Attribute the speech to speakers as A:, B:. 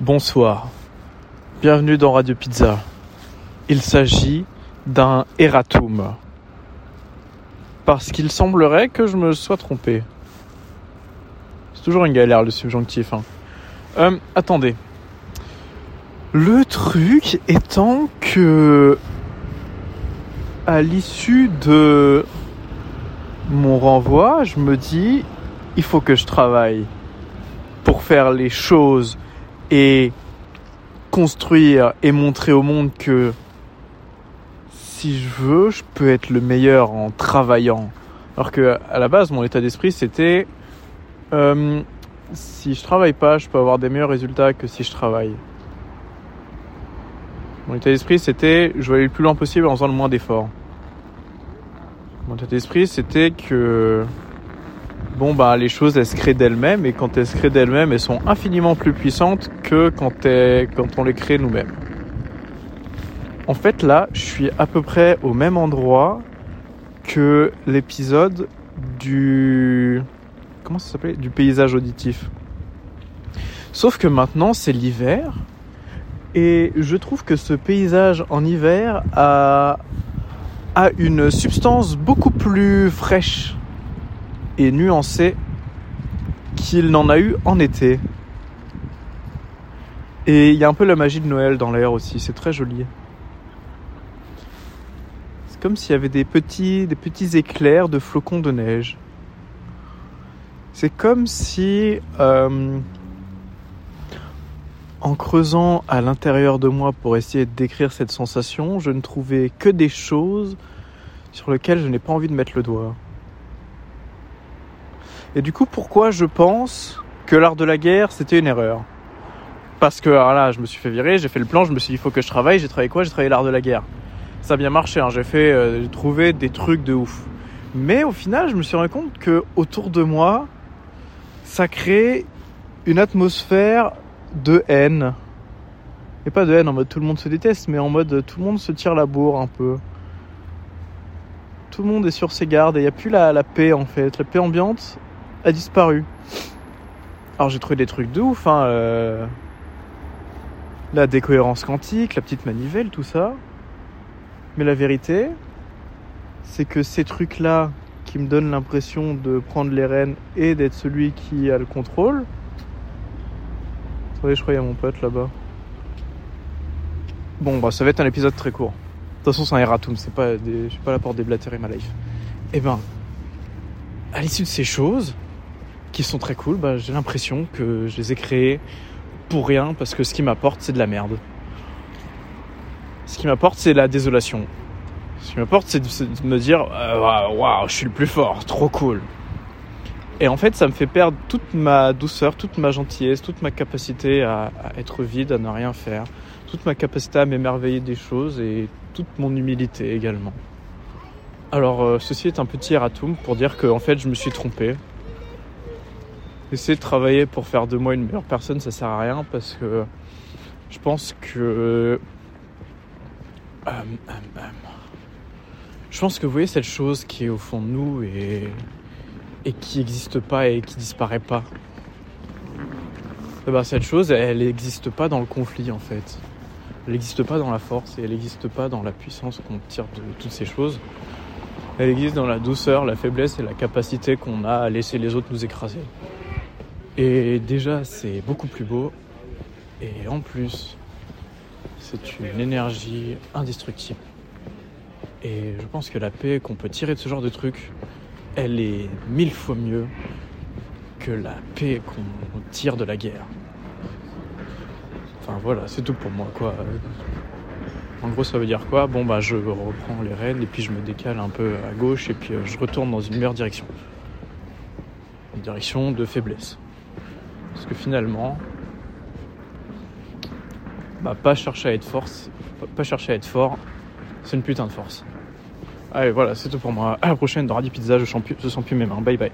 A: Bonsoir, bienvenue dans Radio Pizza. Il s'agit d'un erratum. Parce qu'il semblerait que je me sois trompé. C'est toujours une galère le subjonctif. Hein. Euh, attendez. Le truc étant que à l'issue de mon renvoi, je me dis il faut que je travaille pour faire les choses et construire et montrer au monde que si je veux, je peux être le meilleur en travaillant. Alors que à la base, mon état d'esprit, c'était euh, si je travaille pas, je peux avoir des meilleurs résultats que si je travaille. Mon état d'esprit, c'était je vais aller le plus loin possible en faisant le moins d'efforts. Mon état d'esprit, c'était que bon bah les choses elles se créent d'elles-mêmes et quand elles se créent d'elles-mêmes, elles sont infiniment plus puissantes quand, on les crée nous-mêmes. En fait là, je suis à peu près au même endroit que l'épisode du comment ça s'appelait? Du paysage auditif. Sauf que maintenant c'est l'hiver et je trouve que ce paysage en hiver a une substance beaucoup plus fraîche et nuancée qu'il n'en a eu en été. Et il y a un peu la magie de Noël dans l'air aussi, c'est très joli. C'est comme s'il y avait des petits, des petits éclairs de flocons de neige. C'est comme si, euh, en creusant à l'intérieur de moi pour essayer de décrire cette sensation, je ne trouvais que des choses sur lesquelles je n'ai pas envie de mettre le doigt. Et du coup, pourquoi je pense que l'art de la guerre, c'était une erreur? Parce que alors là, je me suis fait virer, j'ai fait le plan, je me suis dit, il faut que je travaille. J'ai travaillé quoi? J'ai travaillé l'art de la guerre. Ça a bien marché, hein. j'ai fait euh, trouvé des trucs de ouf. Mais au final, je me suis rendu compte que autour de moi, ça crée une atmosphère de haine. Et pas de haine en mode tout le monde se déteste, mais en mode tout le monde se tire la bourre un peu. Tout le monde est sur ses gardes et il n'y a plus la, la paix en fait. La paix ambiante, a disparu. Alors j'ai trouvé des trucs de ouf, hein, euh, la décohérence quantique, la petite manivelle, tout ça. Mais la vérité, c'est que ces trucs-là qui me donnent l'impression de prendre les rênes et d'être celui qui a le contrôle. Attendez, je crois qu'il y mon pote là-bas. Bon, bah ça va être un épisode très court. De toute façon, c'est un erratum, c'est pas des... je suis pas là pour déblatérer ma life. Eh ben, à l'issue de ces choses, qui sont très cool, bah, j'ai l'impression que je les ai créés pour rien parce que ce qui m'apporte c'est de la merde. Ce qui m'apporte c'est la désolation. Ce qui m'apporte c'est de, me dire euh, waouh, je suis le plus fort, trop cool. Et en fait, ça me fait perdre toute ma douceur, toute ma gentillesse, toute ma capacité à, à être vide, à ne rien faire, toute ma capacité à m'émerveiller des choses et toute mon humilité également. Alors, euh, ceci est un petit erratum pour dire que en fait, je me suis trompé. Essayer de travailler pour faire de moi une meilleure personne, ça sert à rien parce que je pense que. Euh, euh, je pense que vous voyez cette chose qui est au fond de nous et, et qui n'existe pas et qui disparaît pas. Eh ben, cette chose, elle n'existe pas dans le conflit en fait. Elle n'existe pas dans la force et elle n'existe pas dans la puissance qu'on tire de toutes ces choses. Elle existe dans la douceur, la faiblesse et la capacité qu'on a à laisser les autres nous écraser. Et déjà, c'est beaucoup plus beau. Et en plus, c'est une énergie indestructible. Et je pense que la paix qu'on peut tirer de ce genre de truc, elle est mille fois mieux que la paix qu'on tire de la guerre. Enfin voilà, c'est tout pour moi quoi. En gros, ça veut dire quoi? Bon, bah, je reprends les rênes et puis je me décale un peu à gauche et puis euh, je retourne dans une meilleure direction. Une direction de faiblesse. Parce que finalement, bah, pas chercher à être force, pas chercher à être fort, c'est une putain de force. Allez, voilà, c'est tout pour moi. À la prochaine dans Radio Pizza, je je sens plus mes mains. Bye bye.